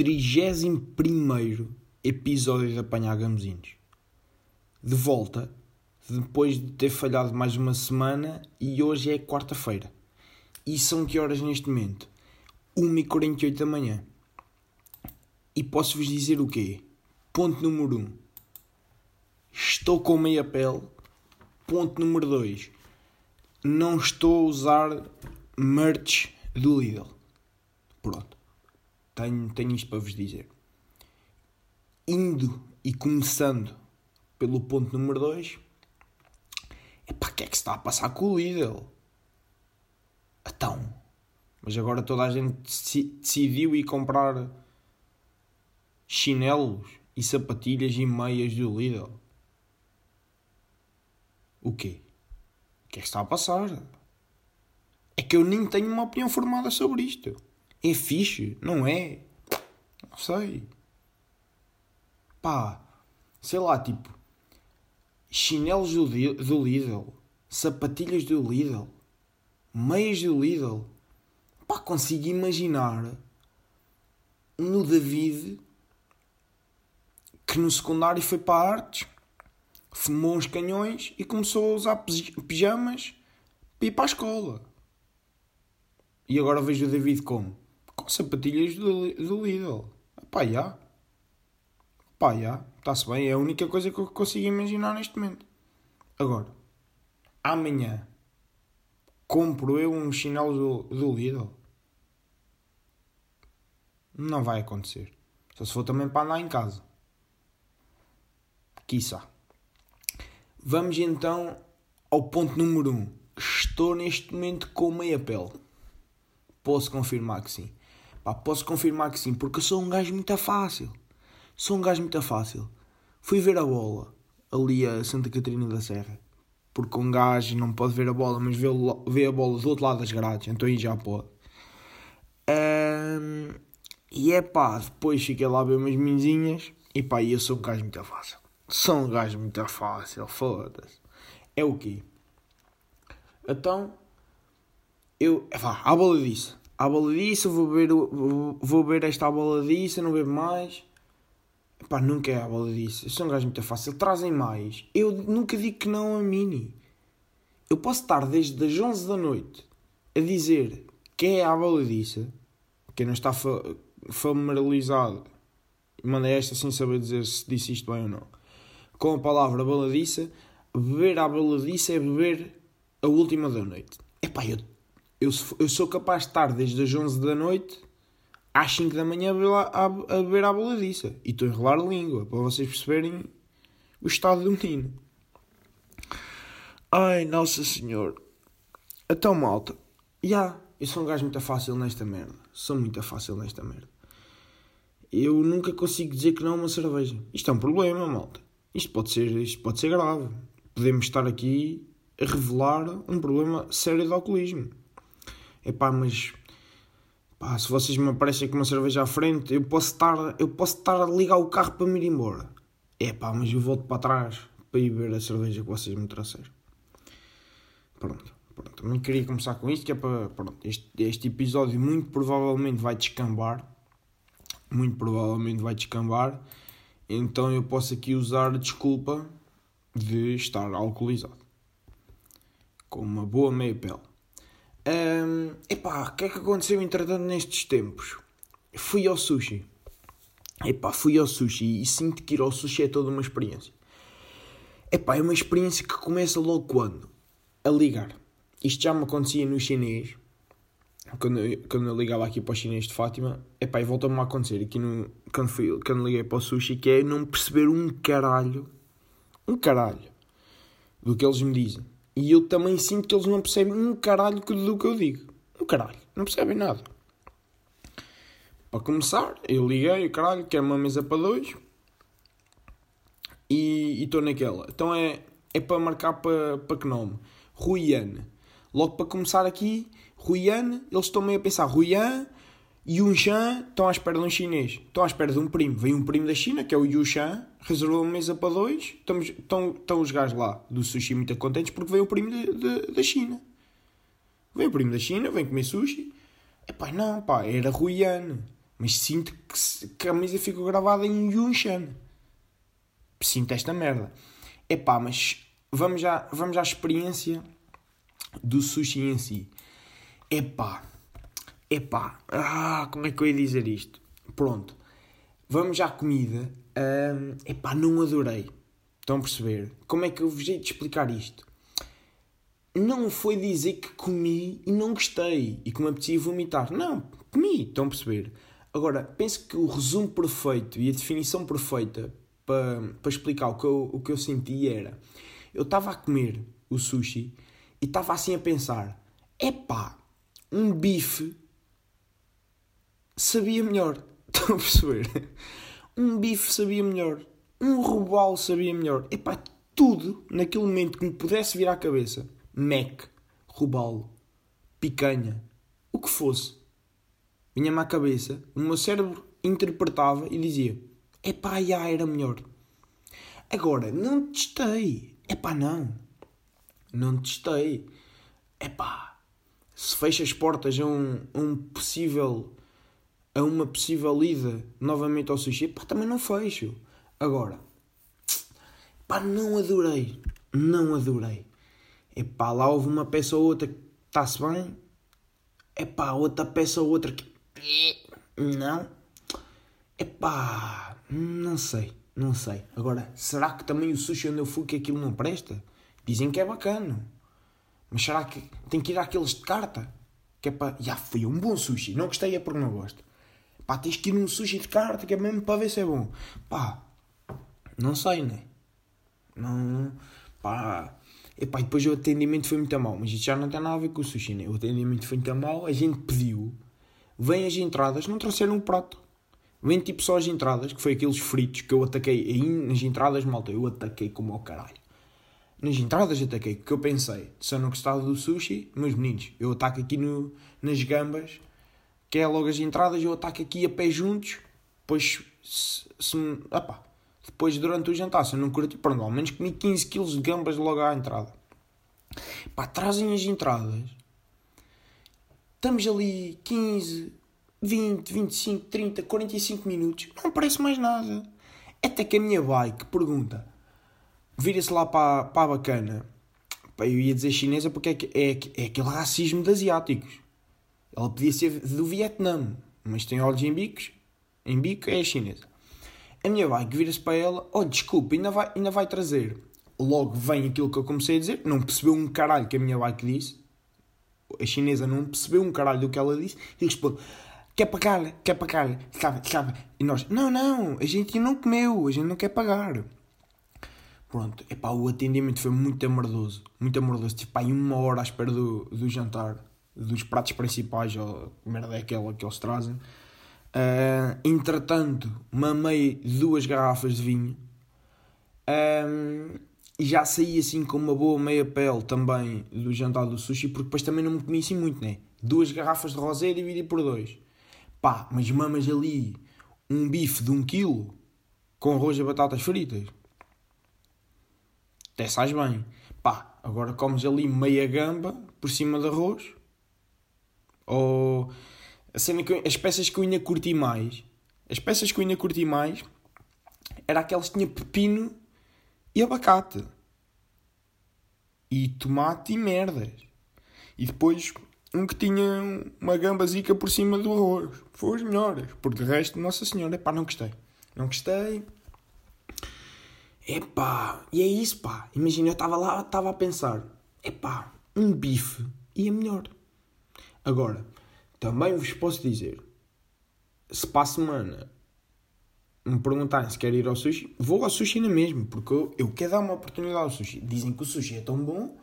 Estamos aí, 31 episódio de Apanhar Gamozinhos. De volta, depois de ter falhado mais uma semana, e hoje é quarta-feira. E são que horas neste momento? 1h48 da manhã. E posso-vos dizer o quê? Ponto número 1. Estou com meia pele. Ponto número 2. Não estou a usar merch do Lidl. Pronto. Tenho, tenho isto para vos dizer. Indo e começando pelo ponto número 2. Epá, o que é que se está a passar com o Lidl? Então. Mas agora toda a gente decidiu ir comprar chinelos e sapatilhas e meias do Lidl. O quê? O que é que está a passar? É que eu nem tenho uma opinião formada sobre isto. É fixe, não é? Não sei. Pá, sei lá, tipo, chinelos do, do Lidl, sapatilhas do Lidl, meias do Lidl. Pá, consigo imaginar no David que no secundário foi para artes, fumou uns canhões e começou a usar pijamas para ir para a escola. E agora vejo o David como? Sapatilhas do, do Lidl. Pá, já. Pá, já. Está-se bem. É a única coisa que eu consigo imaginar neste momento. Agora, amanhã, compro eu um chinelo do, do Lidl? Não vai acontecer. Só se for também para andar em casa. Quiçá. Vamos então ao ponto número 1. Um. Estou neste momento com meia pele. Posso confirmar que sim. Pá, posso confirmar que sim, porque eu sou um gajo muito fácil. Sou um gajo muito fácil. Fui ver a bola ali a Santa Catarina da Serra. Porque um gajo não pode ver a bola, mas vê, vê a bola do outro lado das grades, então aí já pode. Um, e é pá, depois fiquei lá a ver umas minzinhas e pá, eu sou um gajo muito fácil. Sou um gajo muito fácil, foda-se. É o quê? Então, eu, vá, à bola disso. À bola disso, vou ver, vou, vou ver esta bola disso, não bebo mais. Pá, nunca é a bola disso. Eu sou um gajo muito fácil. Trazem mais. Eu nunca digo que não a mini. Eu posso estar desde as 11 da noite a dizer que é a bola disso. Quem não está familiarizado, manda esta sem saber dizer se disse isto bem ou não com a palavra baladiça, beber à baladiça é beber a última da noite. Epá, eu, eu, eu sou capaz de estar desde as 11 da noite às 5 da manhã a, a, a beber à baladiça. E estou a enrolar a língua, para vocês perceberem o estado do menino. Ai, Nossa Senhor. Então, malta. Já, yeah, eu sou um gajo muito fácil nesta merda. Sou muito fácil nesta merda. Eu nunca consigo dizer que não a uma cerveja. Isto é um problema, malta. Isto pode ser, isto pode ser grave. Podemos estar aqui a revelar um problema sério de alcoolismo. Epá, mas pá, se vocês me aparecem com uma cerveja à frente, eu posso estar, eu posso estar a ligar o carro para me ir embora. Epá, mas eu volto para trás para ir ver a cerveja que vocês me trouxeram. Pronto, pronto. Também queria começar com isto, que é para. Pronto, este, este episódio muito provavelmente vai descambar. Muito provavelmente vai descambar. Então eu posso aqui usar a desculpa de estar alcoolizado. Com uma boa meia pele. Um, epá, o que é que aconteceu entretanto nestes tempos? Fui ao sushi. Epá, fui ao sushi e sinto que ir ao sushi é toda uma experiência. Epá, é uma experiência que começa logo quando? A ligar. Isto já me acontecia no chinês quando, eu, quando eu ligava aqui para o chinês de Fátima, epá, e voltou-me a acontecer aqui no, quando, fui, quando liguei para o sushi, que é não perceber um caralho, um caralho, do que eles me dizem. E eu também sinto que eles não percebem um caralho do que eu digo. Um caralho, não percebem nada. Para começar, eu liguei, caralho, quero uma mesa para dois. E estou naquela. Então é, é para marcar para, para que nome? Ruiane. Logo para começar aqui, Ruian, eles estão meio a pensar, Ruian e Yunshan estão à espera de um chinês. Estão à espera de um primo. Vem um primo da China, que é o Yushan, reservou uma mesa para dois. Estamos, estão, estão os gajos lá do sushi muito contentes porque veio o primo de, de, da China. Vem o primo da China, vem comer sushi. Epá, não, pá, era Ruiane. Mas sinto que, que a mesa ficou gravada em Yunshan. Sinto esta merda. Epá, mas vamos já, vamos à experiência do sushi em si. Epá, epá, ah, como é que eu ia dizer isto? Pronto, vamos à comida. Um, epá, não adorei. Estão a perceber? Como é que eu vos hei de explicar isto? Não foi dizer que comi e não gostei e que me apetecia vomitar. Não, comi, estão a perceber? Agora, penso que o resumo perfeito e a definição perfeita para, para explicar o que, eu, o que eu senti era: eu estava a comer o sushi e estava assim a pensar: epá, um bife sabia melhor. Estão a perceber? Um bife sabia melhor. Um robalo sabia melhor. Epá, tudo naquele momento que me pudesse vir à cabeça: Mac, robalo, picanha, o que fosse. Vinha-me à cabeça, o meu cérebro interpretava e dizia: Epá, já era melhor. Agora, não testei. Epá, não. Não testei. Epá, se fecha as portas a um, a um possível a uma possível ida novamente ao sushi, pá, também não fecho. Agora, pá, não adorei. Não adorei. Epá, lá houve uma peça ou outra que está-se bem. Epá, outra peça ou outra que. Não. Epá, não sei. Não sei. Agora, será que também o sushi onde eu fui que aquilo não presta? Dizem que é bacana. Mas será que tem que ir àqueles de carta? Que é para. Já foi um bom sushi. Não gostei é porque não gosto. Pá, tens que ir num sushi de carta que é mesmo para ver se é bom. Pá, não sei, né? Não. Pá. E depois o atendimento foi muito mal. Mas isto já não tem nada a ver com o sushi, né? O atendimento foi muito mal. A gente pediu. Vêm as entradas, não trouxeram um prato. Vêm tipo só as entradas, que foi aqueles fritos que eu ataquei. Aí nas entradas, malta, eu ataquei como ao caralho. Nas entradas ataquei, que eu pensei, se eu não gostava do sushi, meus meninos, eu ataco aqui no, nas gambas que é logo as entradas, eu ataco aqui a pé juntos, depois, se, se, opa, depois durante o jantar, se eu não curti, pronto, ao menos comi 15 kg de gambas logo à entrada. Pá, trazem as entradas, estamos ali 15, 20, 25, 30, 45 minutos, não parece mais nada. Até que a minha bike pergunta, vira-se lá para, para a bacana, eu ia dizer chinesa porque é, é, é aquele racismo de asiáticos ela podia ser do Vietnã, mas tem olhos em bicos. Em bico é chinesa. A minha bike vira-se para ela: Oh, desculpa, ainda vai, ainda vai trazer. Logo vem aquilo que eu comecei a dizer. Não percebeu um caralho que a minha bike disse. A chinesa não percebeu um caralho do que ela disse. E responde: Quer pagar? Quer pagar? Sabe, sabe? E nós: Não, não, a gente não comeu, a gente não quer pagar. Pronto, epá, o atendimento foi muito amordoso. Muito amordoso. Tipo, aí uma hora à espera do, do jantar dos pratos principais, ou merda é aquela que eles trazem. Uh, entretanto, mamei duas garrafas de vinho. Um, e já saí assim com uma boa meia pele também do jantar do sushi, porque depois também não me comi assim muito, né? Duas garrafas de rosé dividi por dois. Pá, mas mamas ali um bife de um quilo com arroz e batatas fritas. Até sais bem. Pá, agora comes ali meia gamba por cima de arroz ou a cena que eu, as peças que eu ainda curti mais, as peças que eu ainda curti mais era aquelas que tinha pepino e abacate. E tomate e merdas. E depois um que tinha uma gambazica por cima do arroz. Foi as melhores. Porque de resto, Nossa Senhora, epá, não gostei. Não gostei. Epá, e é isso, pá. Imagina, eu estava lá, estava a pensar. Epá, um bife ia melhor. Agora, também vos posso dizer, se para a semana me perguntarem se quero ir ao sushi, vou ao sushi na mesma, porque eu, eu quero dar uma oportunidade ao sushi. Dizem que o sushi é tão bom,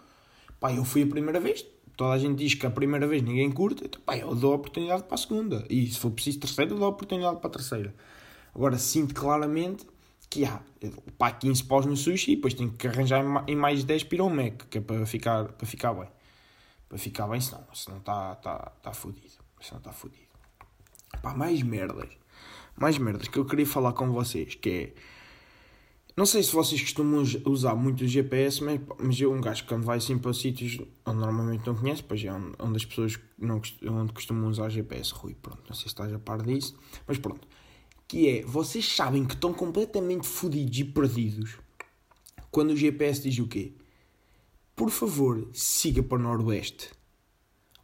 pá, eu fui a primeira vez, toda a gente diz que a primeira vez ninguém curte, então pá, eu dou a oportunidade para a segunda. E se for preciso terceira, eu dou a oportunidade para a terceira. Agora sinto claramente que há pá, 15 paus no sushi e depois tenho que arranjar em mais 10 para o Mac, que é para ficar, para ficar bem para ficar bem, senão, está tá, tá fodido. Senão está fodido. Pá, mais merdas. Mais merdas que eu queria falar com vocês, que Não sei se vocês costumam usar muito o GPS, mas, mas eu, um gajo, quando vai assim para sítios onde normalmente não conhece, pois é onde, onde as pessoas não onde costumam usar GPS, Rui, pronto, não sei se estás a par disso, mas pronto. Que é, vocês sabem que estão completamente fodidos e perdidos quando o GPS diz o quê? Por favor, siga para o Noroeste,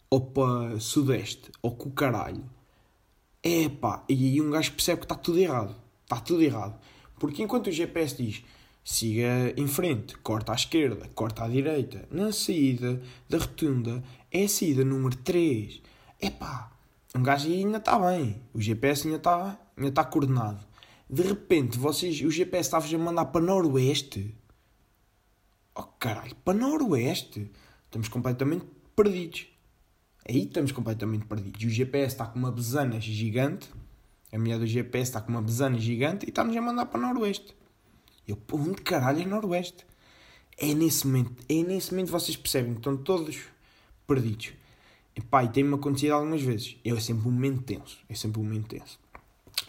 ou para Sudeste, ou com o caralho. É pá, e aí um gajo percebe que está tudo errado, está tudo errado. Porque enquanto o GPS diz siga em frente, corta à esquerda, corta à direita, na saída da rotunda é a saída número 3. Epá, um gajo ainda está bem, o GPS ainda está ainda está coordenado. De repente, vocês, o GPS estava a mandar para noroeste. Oh caralho, para noroeste. Estamos completamente perdidos. Aí estamos completamente perdidos. E o GPS está com uma besana gigante a mulher do GPS está com uma besana gigante e está-nos a mandar para Noroeste. Eu, pô, onde caralho é Noroeste? É nesse momento, é nesse momento vocês percebem que estão todos perdidos. E pá, e tem-me acontecido algumas vezes. É sempre um momento tenso. É sempre um momento tenso.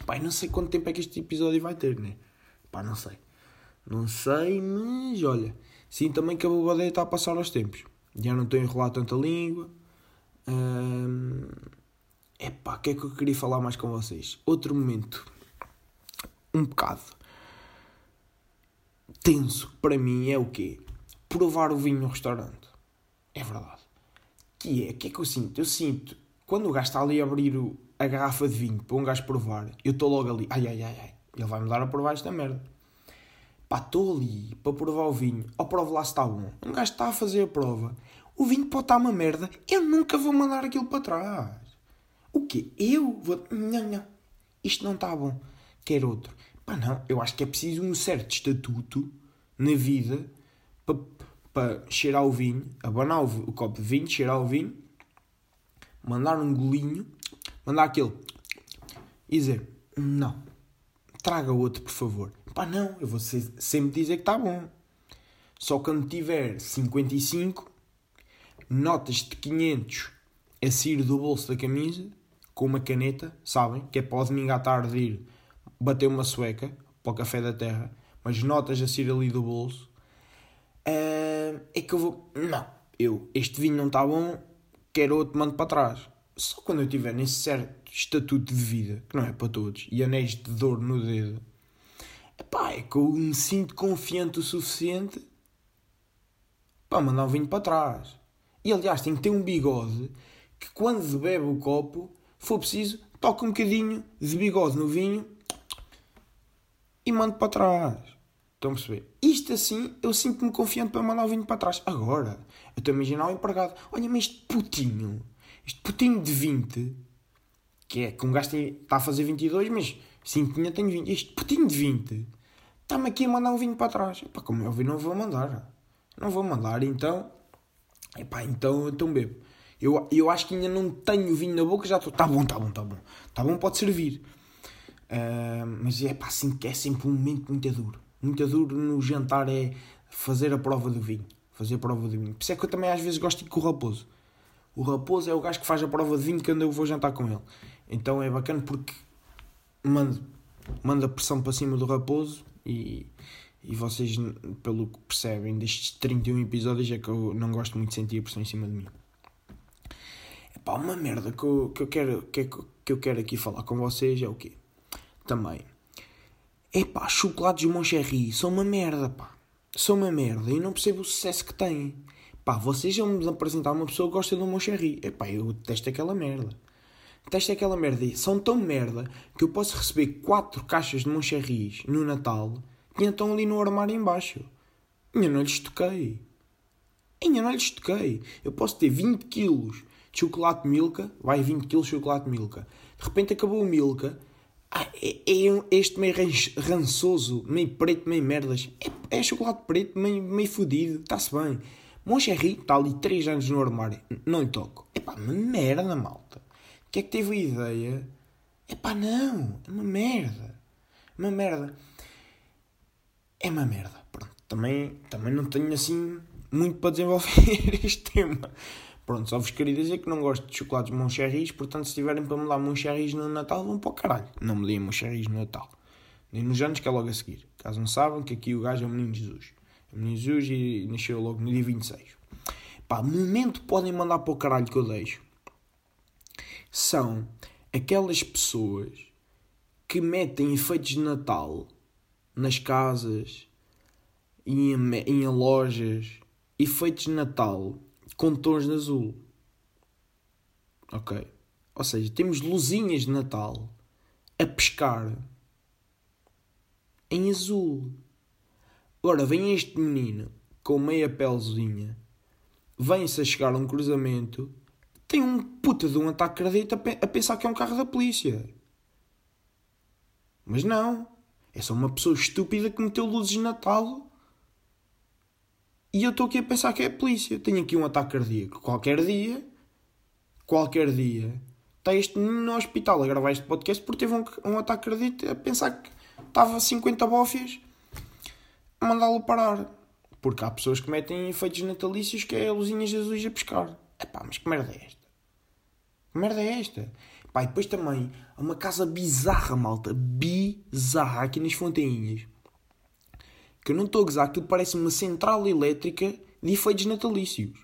Pá, não sei quanto tempo é que este episódio vai ter, né? Pá, não sei. Não sei, mas olha. Sim, também que a bobadeira está a passar aos tempos. Já não estou a enrolar tanta língua. Hum... Epá, o que é que eu queria falar mais com vocês? Outro momento, um bocado tenso para mim é o quê? Provar o vinho no restaurante. É verdade. Que é, o que é que eu sinto? Eu sinto, quando o gajo está ali a abrir a garrafa de vinho para um gajo provar, eu estou logo ali, ai ai ai ai, ele vai me dar a provar esta merda. Pá, estou ali para provar o vinho, ou provo lá se está bom. Um gajo está a fazer a prova, o vinho pode estar uma merda, eu nunca vou mandar aquilo para trás. O quê? Eu vou. Não, não. Isto não está bom. Quer outro. Pá, não. Eu acho que é preciso um certo estatuto na vida para, para cheirar o vinho, abanar o, o copo de vinho, cheirar o vinho, mandar um golinho, mandar aquele e dizer: Não. Traga outro, por favor. Pá, não. Eu vou sempre dizer que está bom. Só quando tiver 55, notas de 500 a sair do bolso da camisa com uma caneta, sabem? Que é para o domingo à tarde ir bater uma sueca para o café da terra, mas notas a sair ali do bolso. Uh, é que eu vou. Não, eu, este vinho não está bom, quero outro, mando para trás. Só quando eu tiver nesse certo estatuto de vida, que não é para todos, e anéis de dor no dedo, epá, é que eu me sinto confiante o suficiente para mandar o vinho para trás. E aliás, tem que ter um bigode que quando bebe o copo for preciso, toca um bocadinho de bigode no vinho e mando para trás. Estão a perceber? Isto assim, eu sinto-me confiante para mandar o vinho para trás. Agora, eu estou a imaginar o empregado. Olha, mas este putinho, este putinho de 20, que é que um gajo está a fazer 22, mas 5 tinha tenho 20. Este putinho de 20 está-me aqui a mandar um vinho para trás. Epá, como é óbvio, não vou mandar. Não vou mandar, então. Epá, então, então bebo. Eu, eu acho que ainda não tenho vinho na boca, já estou. Tá bom, tá bom, tá bom. Tá bom, pode servir. Uh, mas é pá, assim é sempre um momento muito duro. Muito duro no jantar é fazer a prova do vinho. Fazer a prova do vinho. Por isso é que eu também às vezes gosto de ir com o raposo. O raposo é o gajo que faz a prova de vinho quando eu vou jantar com ele. Então é bacana porque manda, manda pressão para cima do raposo e, e vocês, pelo que percebem destes 31 episódios, é que eu não gosto muito de sentir a pressão em cima de mim. Pá, uma merda que eu, que eu, quero, que, que eu quero aqui falar com vocês é o quê? Também. É pá, chocolates Moncherry são uma merda, pá. São uma merda e não percebo o sucesso que têm. Pá, vocês vão me apresentar uma pessoa que gosta do Moncherry. É pá, eu detesto aquela merda. Detesto aquela merda. São tão merda que eu posso receber 4 caixas de Moncherrys no Natal e ainda estão ali no armário embaixo. Ainda não lhes toquei. Ainda não lhes toquei. Eu posso ter 20 quilos de chocolate Milka, vai 20 kg de chocolate Milka. De repente acabou o Milka, ah, é, é, este meio rançoso, meio preto, meio merdas. É, é chocolate preto, meio, meio fodido, está-se bem. Moncherry está ali 3 anos no armário, não lhe toco. Pá, uma merda, malta. Que é que teve a ideia? É pá, não, é uma merda. Uma merda. É uma merda. Pronto, também, também não tenho assim muito para desenvolver este tema. Pronto, só vos queria dizer que não gosto de chocolates Moncherrys, portanto, se tiverem para me dar Moncherrys no Natal, vão para o caralho. Não me deem Moncherrys no Natal. Nem nos anos que é logo a seguir. Caso não sabem, que aqui o gajo é o Menino Jesus. É o Menino Jesus e nasceu logo no dia 26. Pá, momento podem mandar para o caralho que eu deixo. São aquelas pessoas que metem efeitos de Natal nas casas e em, em lojas, efeitos de Natal com tons de azul. Ok? Ou seja, temos luzinhas de Natal a pescar em azul. Agora vem este menino com meia pelezinha, vem-se a chegar a um cruzamento, tem um puta de um ataque cardíaco a pensar que é um carro da polícia. Mas não. É só uma pessoa estúpida que meteu luzes de Natal. E eu estou aqui a pensar que é a polícia. Tenho aqui um ataque cardíaco. Qualquer dia, qualquer dia, está este no hospital a gravar este podcast porque teve um, um ataque cardíaco a pensar que estava 50 bófias a mandá-lo parar. Porque há pessoas que metem efeitos natalícios que é luzinhas azuis a pescar. Epá, mas que merda é esta? Que merda é esta? Pá, e depois também há uma casa bizarra, malta. Bizarra aqui nas Fontainhas. Que eu não estou a gozar, aquilo parece uma central elétrica de efeitos natalícios.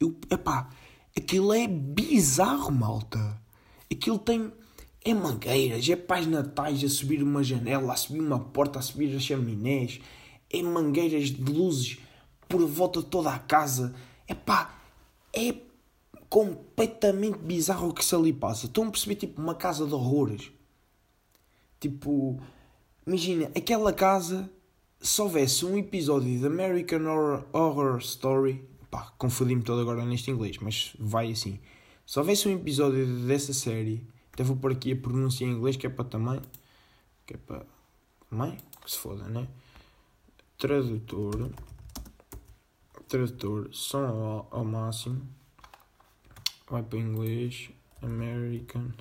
Eu, epá, aquilo é bizarro, malta. Aquilo tem é mangueiras, é pais natais a subir uma janela, a subir uma porta, a subir as chaminés, é mangueiras de luzes por volta de toda a casa. É pá, é completamente bizarro o que se ali passa. Estão a perceber, tipo, uma casa de horrores. Tipo, imagina, aquela casa, se houvesse um episódio de American Horror, Horror Story, pá, confundi-me todo agora neste inglês, mas vai assim. Se houvesse um episódio dessa série até vou pôr aqui a pronúncia em inglês, que é para também. Que é para. Mãe? Que se foda, né? Tradutor. Tradutor. Som ao, ao máximo. Vai para inglês. American.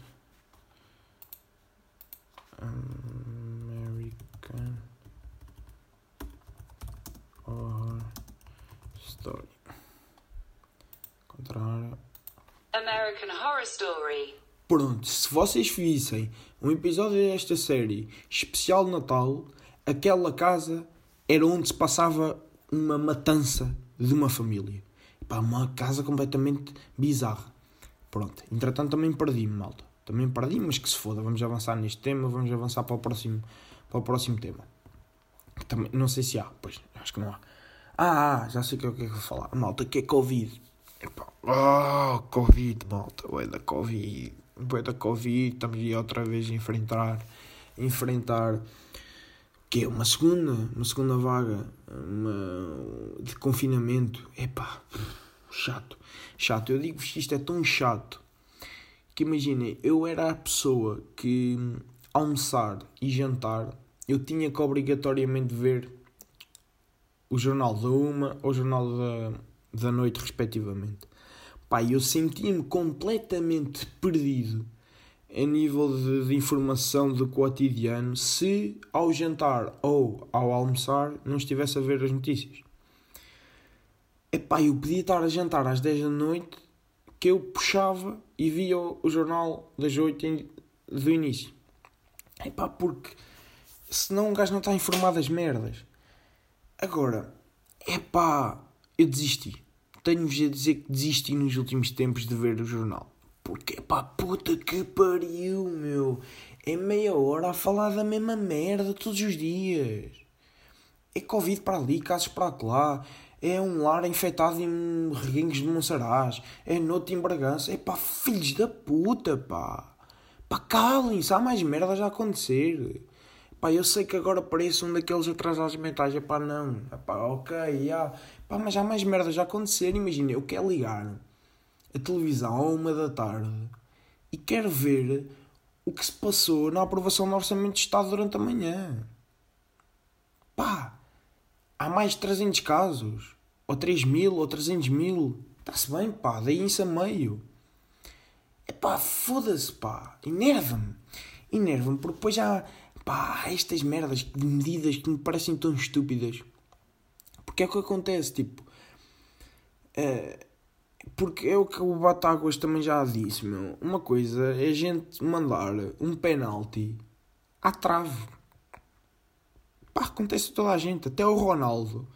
American. Horror Story. Contrário. American Horror Story. Pronto, se vocês vissem um episódio desta série especial de Natal, aquela casa era onde se passava uma matança de uma família. Pá, uma casa completamente bizarra. Pronto, entretanto também perdi-me, malta. Também perdi, mas que se foda, vamos avançar neste tema, vamos avançar para o próximo, para o próximo tema. Também, não sei se há, pois, acho que não há. Ah, ah já sei o que é que eu vou falar. Malta, que é Covid. Epá, oh, Covid, malta, ué, da Covid depois da Covid, estamos aí outra vez a enfrentar, enfrentar que é uma segunda, uma segunda vaga uma, de confinamento. Epá, chato, chato. Eu digo-vos que isto é tão chato que imaginem, eu era a pessoa que almoçar e jantar eu tinha que obrigatoriamente ver o jornal da uma ou o jornal da, da noite, respectivamente. Pá, eu senti-me completamente perdido a nível de, de, informação do cotidiano se ao jantar ou ao almoçar não estivesse a ver as notícias. Epá, eu podia estar a jantar às 10 da noite que eu puxava e via o, o jornal das 8 do início. Epá, porque senão um gajo não está informado das merdas. Agora, epá, eu desisti tenho-vos a dizer que desisti nos últimos tempos de ver o jornal. Porque, pá, puta que pariu, meu. É meia hora a falar da mesma merda todos os dias. É Covid para ali, casos para lá. É um lar infectado em reguengos de Monsaraz. É noite em Bragança. É pá, filhos da puta, pá. Pá, calem-se, há mais merdas a acontecer. Pá, eu sei que agora parece um daqueles atrasados mentais. É pá, não. É pá, ok. Yeah. Pá, mas há mais merdas já acontecer. Imagina, eu quero ligar a televisão a uma da tarde e quero ver o que se passou na aprovação do Orçamento de Estado durante a manhã. Pá, há mais de 300 casos. Ou 3 mil, ou 300 mil. Está-se bem, pá, daí isso a meio. É pá, foda-se, pá. Enerva-me. Enerva-me, porque depois já. Pá, estas merdas de medidas que me parecem tão estúpidas. Porque é o que acontece, tipo. É, porque é o que o Batáguas também já disse, meu. Uma coisa é a gente mandar um penalti à trave. Pá, acontece a toda a gente. Até o Ronaldo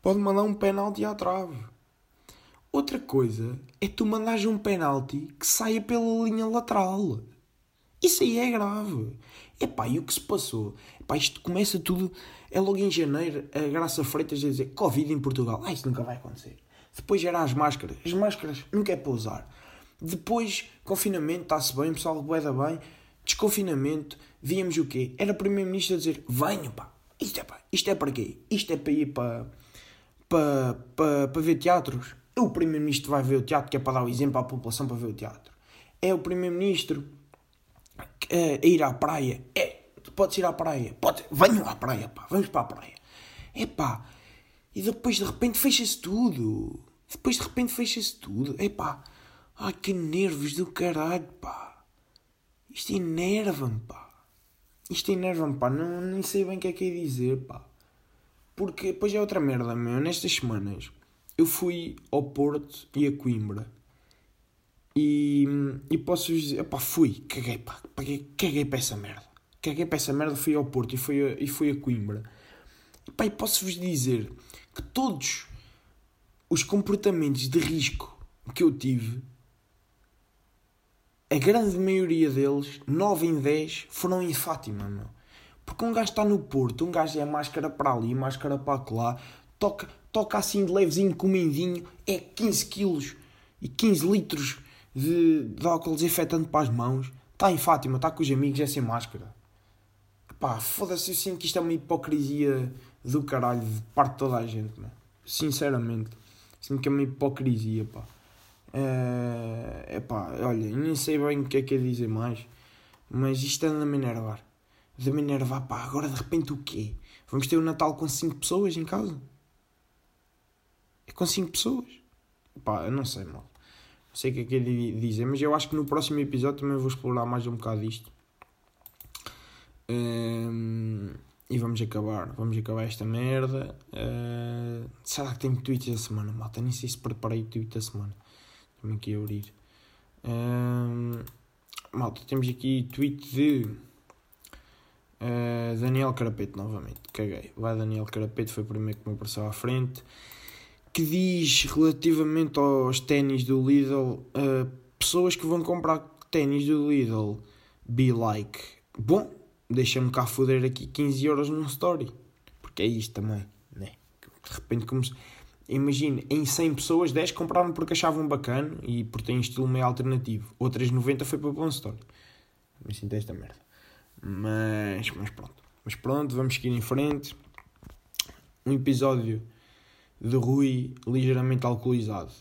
pode mandar um penalti à trave. Outra coisa é tu mandares um penalti que saia pela linha lateral. Isso aí é grave. Epá, e o que se passou? Epá, isto começa tudo, é logo em janeiro, a Graça Freitas a dizer Covid em Portugal. Ah, isso nunca vai acontecer. Depois era as máscaras. As máscaras nunca é para usar. Depois, confinamento, está-se bem, o pessoal boeda bem. Desconfinamento, víamos o quê? Era o Primeiro-Ministro a dizer: venham, pá, isto é, pá, isto é para quê? Isto é para ir para, para, para, para ver teatros? O Primeiro-Ministro vai ver o teatro, que é para dar o exemplo à população para ver o teatro. É o Primeiro-Ministro a ir à praia. É, podes ir à praia. Pode, venham à praia, pá, vamos para a praia. É pá, e depois de repente fecha-se tudo. Depois de repente fecha-se tudo. É pá, ai que nervos do caralho, pá. Isto enerva-me, pá. Isto enerva-me, pá. Não, nem sei bem o que é que é dizer, pá. Porque depois é outra merda, meu. Nestas semanas eu fui ao Porto e a Coimbra. E, e posso dizer, pá, fui, caguei, pá, caguei, caguei para essa merda. Caguei para essa merda, fui ao Porto e fui a, e fui a Coimbra. E, pá, e posso-vos dizer que todos os comportamentos de risco que eu tive, a grande maioria deles, 9 em 10, foram em Fátima, meu. Porque um gajo está no Porto, um gajo é máscara para ali, máscara para lá, toca, toca assim de levezinho, comendinho, é 15 quilos e 15 litros de, de álcool desinfetante para as mãos. Está em Fátima, está com os amigos, é sem máscara. Pá, foda-se, eu sinto que isto é uma hipocrisia do caralho de parte de toda a gente, mano. Sinceramente. Sinto que é uma hipocrisia, pá. É uh, pá, olha, nem sei bem o que é que é dizer mais, mas isto anda a me enervar. De me enervar, pá, agora de repente o quê? Vamos ter o um Natal com 5 pessoas em casa? É com 5 pessoas? Pá, eu não sei, mal. Não sei o que é que é dizer, mas eu acho que no próximo episódio também vou explorar mais um bocado isto. Um, e vamos acabar, vamos acabar esta merda. Uh, será que tenho tweets da semana, malta? Nem sei se preparei o tweet da semana. Também aqui abrir. Uh, malta, temos aqui tweet de uh, Daniel Carapeto novamente. Caguei. Vai Daniel Carapeto, foi o primeiro que me apareceu à frente. Que diz relativamente aos ténis do Lidl, uh, pessoas que vão comprar ténis do Lidl, be like. Bom, deixa-me cá foder aqui 15 euros num story. Porque é isto também, né? De repente, como se... imagina, em 100 pessoas, 10 compraram porque achavam bacana e porque têm estilo meio alternativo. Outras 90 foi para um story. Me sinto esta merda. Mas, mas pronto. Mas pronto, vamos seguir em frente. Um episódio de Rui ligeiramente alcoolizado.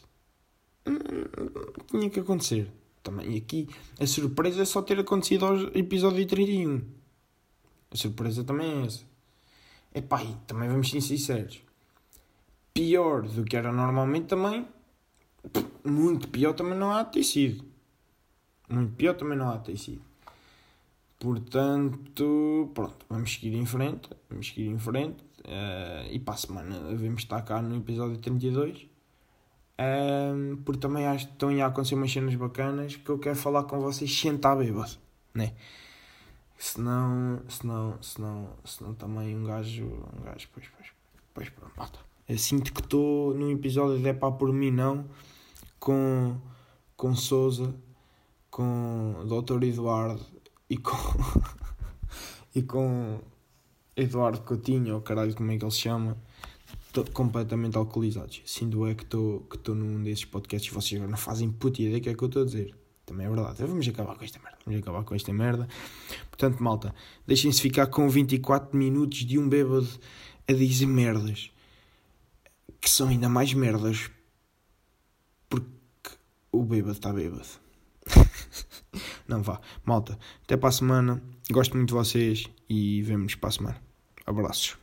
Tinha que acontecer. Também aqui a surpresa é só ter acontecido ao episódio 31 a surpresa também é essa. Epá, e também vamos ser sinceros. Pior do que era normalmente também. Muito pior também não há de ter sido. Muito pior também não há de ter sido. Portanto, pronto, vamos seguir em frente. Vamos seguir em frente. Uh, e para a semana devemos estar cá no episódio 32. Um, porque também acho que estão a acontecer umas cenas bacanas que eu quero falar com vocês sem estar bêbado, né? Senão, senão, senão, senão também um gajo, um gajo, pois, pois, pois pronto, mata. Sinto que estou num episódio de É Pá Por Mim Não, com, com Souza, com Dr. Eduardo e com, e com Eduardo Coutinho, ou caralho, como é que ele se chama, completamente alcoolizados. Sinto é que estou que num desses podcasts e vocês agora não fazem puta ideia do que é que eu estou a dizer. Também é verdade. Vamos acabar com esta merda. Vamos acabar com esta merda. Portanto, malta, deixem-se ficar com 24 minutos de um bêbado a dizer merdas. Que são ainda mais merdas. Porque o bêbado está bêbado. Não vá. Malta, até para a semana. Gosto muito de vocês e vemos para a semana. Abraços.